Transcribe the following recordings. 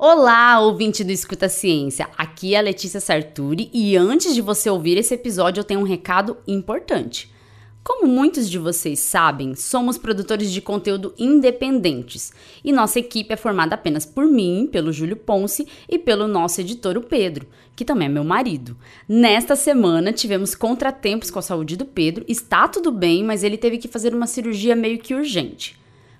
Olá, ouvinte do Escuta Ciência. Aqui é a Letícia Sarturi e antes de você ouvir esse episódio, eu tenho um recado importante. Como muitos de vocês sabem, somos produtores de conteúdo independentes e nossa equipe é formada apenas por mim, pelo Júlio Ponce e pelo nosso editor, o Pedro, que também é meu marido. Nesta semana tivemos contratempos com a saúde do Pedro, está tudo bem, mas ele teve que fazer uma cirurgia meio que urgente.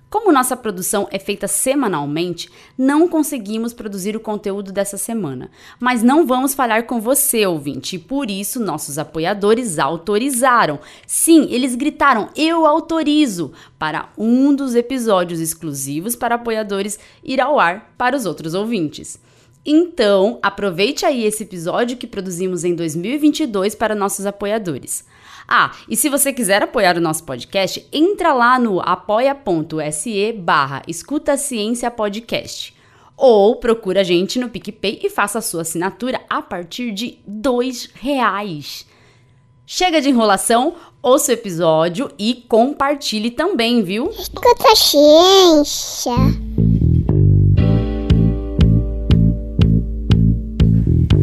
Como nossa produção é feita semanalmente, não conseguimos produzir o conteúdo dessa semana. Mas não vamos falhar com você, ouvinte, e por isso nossos apoiadores autorizaram. Sim, eles gritaram: Eu autorizo! para um dos episódios exclusivos para apoiadores ir ao ar para os outros ouvintes. Então, aproveite aí esse episódio que produzimos em 2022 para nossos apoiadores. Ah, e se você quiser apoiar o nosso podcast, entra lá no apoia.se barra Escuta Ciência Podcast. Ou procura a gente no PicPay e faça a sua assinatura a partir de dois reais. Chega de enrolação, ouça o episódio e compartilhe também, viu? Escuta ciência.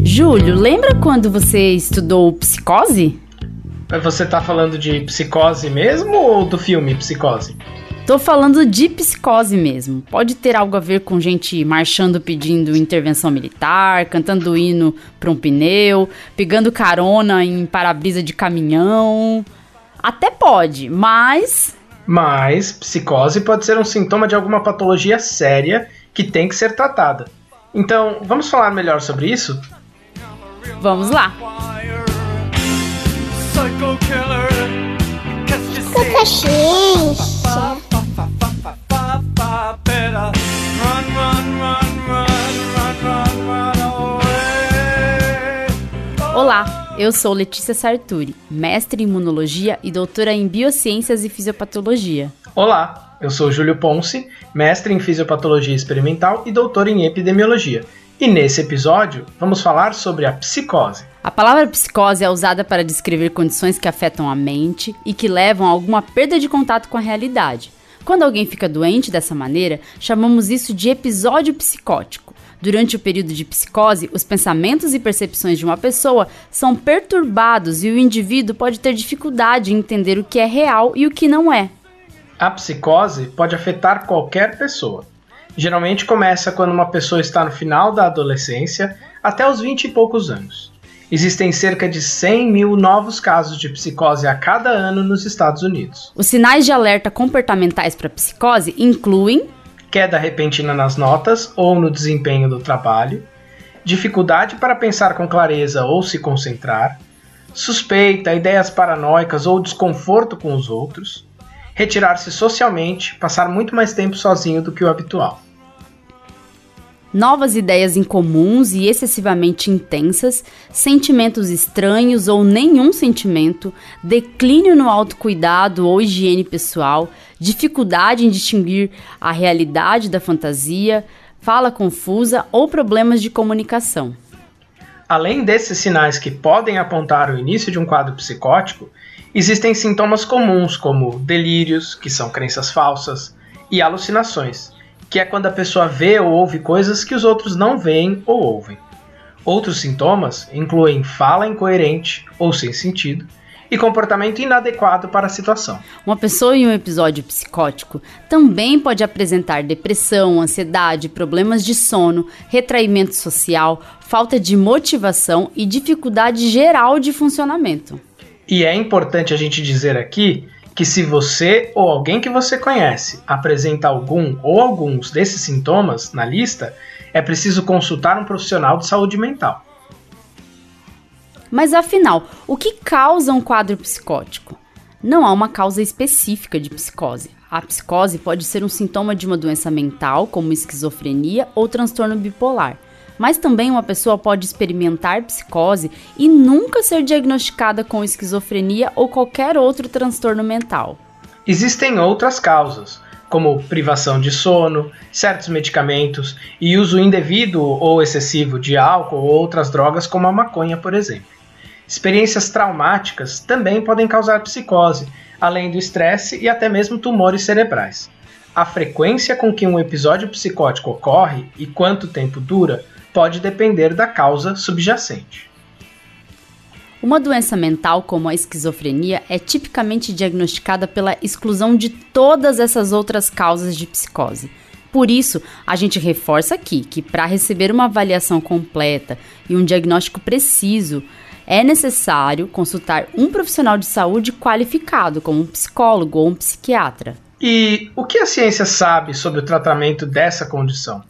Júlio, lembra quando você estudou psicose? Você tá falando de psicose mesmo ou do filme Psicose? Tô falando de psicose mesmo. Pode ter algo a ver com gente marchando pedindo intervenção militar, cantando hino pra um pneu, pegando carona em para-brisa de caminhão. Até pode, mas. Mas psicose pode ser um sintoma de alguma patologia séria que tem que ser tratada. Então, vamos falar melhor sobre isso? Vamos lá! Ciência. Olá, eu sou Letícia Sarturi, mestre em imunologia e doutora em biociências e fisiopatologia. Olá, eu sou Júlio Ponce, mestre em fisiopatologia experimental e doutor em epidemiologia. E nesse episódio, vamos falar sobre a psicose. A palavra psicose é usada para descrever condições que afetam a mente e que levam a alguma perda de contato com a realidade. Quando alguém fica doente dessa maneira, chamamos isso de episódio psicótico. Durante o período de psicose, os pensamentos e percepções de uma pessoa são perturbados e o indivíduo pode ter dificuldade em entender o que é real e o que não é. A psicose pode afetar qualquer pessoa. Geralmente começa quando uma pessoa está no final da adolescência até os 20 e poucos anos. Existem cerca de 100 mil novos casos de psicose a cada ano nos Estados Unidos. Os sinais de alerta comportamentais para psicose incluem queda repentina nas notas ou no desempenho do trabalho, dificuldade para pensar com clareza ou se concentrar, suspeita, ideias paranoicas ou desconforto com os outros, retirar-se socialmente, passar muito mais tempo sozinho do que o habitual novas ideias incomuns e excessivamente intensas, sentimentos estranhos ou nenhum sentimento, declínio no autocuidado ou higiene pessoal, dificuldade em distinguir a realidade da fantasia, fala confusa ou problemas de comunicação. Além desses sinais que podem apontar o início de um quadro psicótico, existem sintomas comuns como delírios, que são crenças falsas, e alucinações, que é quando a pessoa vê ou ouve coisas que os outros não veem ou ouvem. Outros sintomas incluem fala incoerente ou sem sentido e comportamento inadequado para a situação. Uma pessoa em um episódio psicótico também pode apresentar depressão, ansiedade, problemas de sono, retraimento social, falta de motivação e dificuldade geral de funcionamento. E é importante a gente dizer aqui que se você ou alguém que você conhece apresenta algum ou alguns desses sintomas na lista, é preciso consultar um profissional de saúde mental. Mas afinal, o que causa um quadro psicótico? Não há uma causa específica de psicose. A psicose pode ser um sintoma de uma doença mental, como esquizofrenia ou transtorno bipolar mas também uma pessoa pode experimentar psicose e nunca ser diagnosticada com esquizofrenia ou qualquer outro transtorno mental. Existem outras causas, como privação de sono, certos medicamentos e uso indevido ou excessivo de álcool ou outras drogas, como a maconha, por exemplo. Experiências traumáticas também podem causar psicose, além do estresse e até mesmo tumores cerebrais. a frequência com que um episódio psicótico ocorre e quanto tempo dura pode depender da causa subjacente. Uma doença mental como a esquizofrenia é tipicamente diagnosticada pela exclusão de todas essas outras causas de psicose. Por isso, a gente reforça aqui que para receber uma avaliação completa e um diagnóstico preciso, é necessário consultar um profissional de saúde qualificado, como um psicólogo ou um psiquiatra. E o que a ciência sabe sobre o tratamento dessa condição?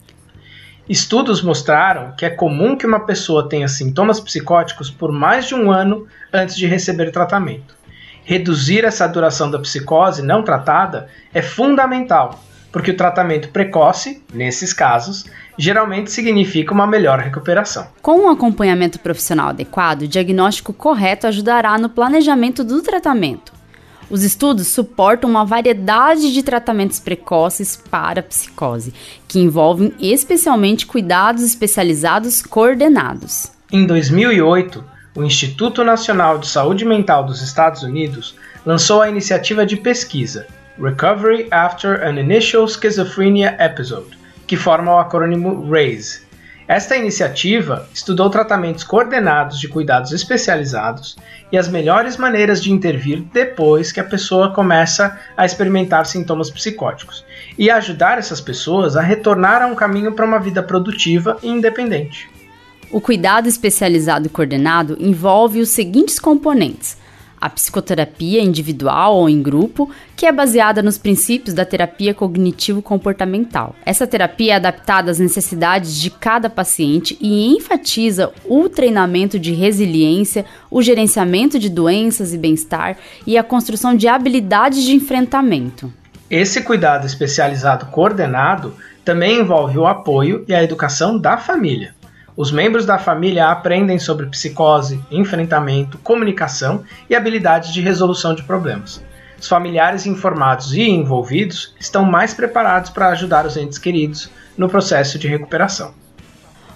Estudos mostraram que é comum que uma pessoa tenha sintomas psicóticos por mais de um ano antes de receber tratamento. Reduzir essa duração da psicose não tratada é fundamental, porque o tratamento precoce, nesses casos, geralmente significa uma melhor recuperação. Com um acompanhamento profissional adequado, o diagnóstico correto ajudará no planejamento do tratamento. Os estudos suportam uma variedade de tratamentos precoces para a psicose, que envolvem especialmente cuidados especializados coordenados. Em 2008, o Instituto Nacional de Saúde Mental dos Estados Unidos lançou a iniciativa de pesquisa Recovery After an Initial Schizophrenia Episode, que forma o acrônimo RAISE esta iniciativa estudou tratamentos coordenados de cuidados especializados e as melhores maneiras de intervir depois que a pessoa começa a experimentar sintomas psicóticos e ajudar essas pessoas a retornar a um caminho para uma vida produtiva e independente. O cuidado especializado e coordenado envolve os seguintes componentes: a psicoterapia individual ou em grupo, que é baseada nos princípios da terapia cognitivo-comportamental. Essa terapia é adaptada às necessidades de cada paciente e enfatiza o treinamento de resiliência, o gerenciamento de doenças e bem-estar e a construção de habilidades de enfrentamento. Esse cuidado especializado coordenado também envolve o apoio e a educação da família. Os membros da família aprendem sobre psicose, enfrentamento, comunicação e habilidades de resolução de problemas. Os familiares informados e envolvidos estão mais preparados para ajudar os entes queridos no processo de recuperação.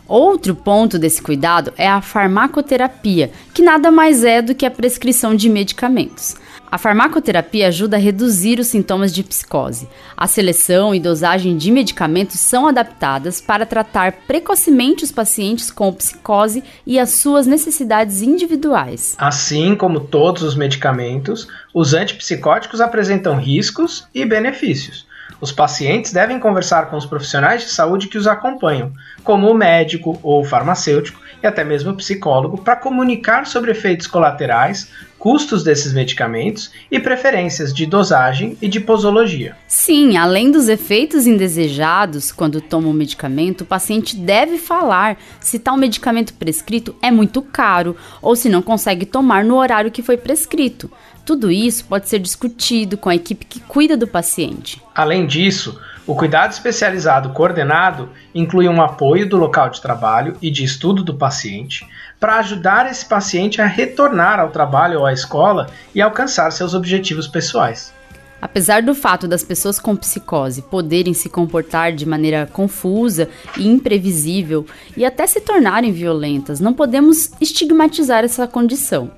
Outro ponto desse cuidado é a farmacoterapia, que nada mais é do que a prescrição de medicamentos. A farmacoterapia ajuda a reduzir os sintomas de psicose. A seleção e dosagem de medicamentos são adaptadas para tratar precocemente os pacientes com psicose e as suas necessidades individuais. Assim como todos os medicamentos, os antipsicóticos apresentam riscos e benefícios. Os pacientes devem conversar com os profissionais de saúde que os acompanham, como o médico ou o farmacêutico e até mesmo o psicólogo, para comunicar sobre efeitos colaterais, custos desses medicamentos e preferências de dosagem e de posologia. Sim, além dos efeitos indesejados quando toma o medicamento, o paciente deve falar se tal medicamento prescrito é muito caro ou se não consegue tomar no horário que foi prescrito. Tudo isso pode ser discutido com a equipe que cuida do paciente. Além disso, o cuidado especializado coordenado inclui um apoio do local de trabalho e de estudo do paciente para ajudar esse paciente a retornar ao trabalho ou à escola e alcançar seus objetivos pessoais. Apesar do fato das pessoas com psicose poderem se comportar de maneira confusa e imprevisível e até se tornarem violentas, não podemos estigmatizar essa condição.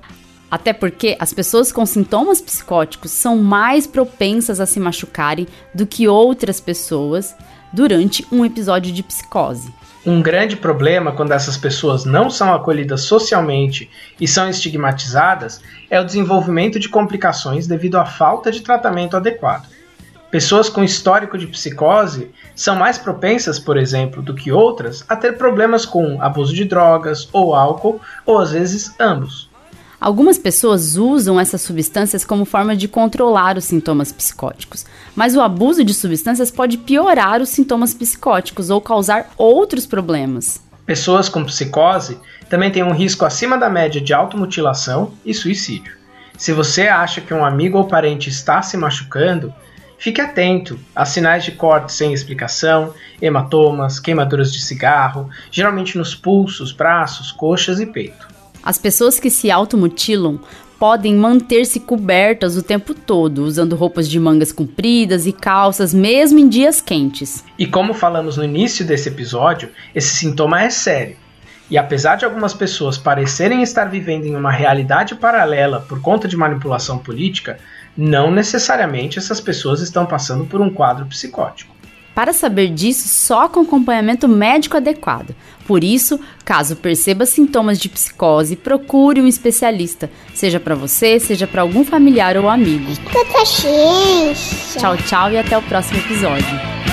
Até porque as pessoas com sintomas psicóticos são mais propensas a se machucarem do que outras pessoas durante um episódio de psicose. Um grande problema quando essas pessoas não são acolhidas socialmente e são estigmatizadas é o desenvolvimento de complicações devido à falta de tratamento adequado. Pessoas com histórico de psicose são mais propensas, por exemplo, do que outras a ter problemas com abuso de drogas ou álcool, ou às vezes ambos. Algumas pessoas usam essas substâncias como forma de controlar os sintomas psicóticos, mas o abuso de substâncias pode piorar os sintomas psicóticos ou causar outros problemas. Pessoas com psicose também têm um risco acima da média de automutilação e suicídio. Se você acha que um amigo ou parente está se machucando, fique atento a sinais de corte sem explicação, hematomas, queimaduras de cigarro, geralmente nos pulsos, braços, coxas e peito. As pessoas que se automutilam podem manter-se cobertas o tempo todo, usando roupas de mangas compridas e calças, mesmo em dias quentes. E como falamos no início desse episódio, esse sintoma é sério. E apesar de algumas pessoas parecerem estar vivendo em uma realidade paralela por conta de manipulação política, não necessariamente essas pessoas estão passando por um quadro psicótico. Para saber disso, só com acompanhamento médico adequado. Por isso, caso perceba sintomas de psicose, procure um especialista, seja para você, seja para algum familiar ou amigo. Tchau, tchau e até o próximo episódio.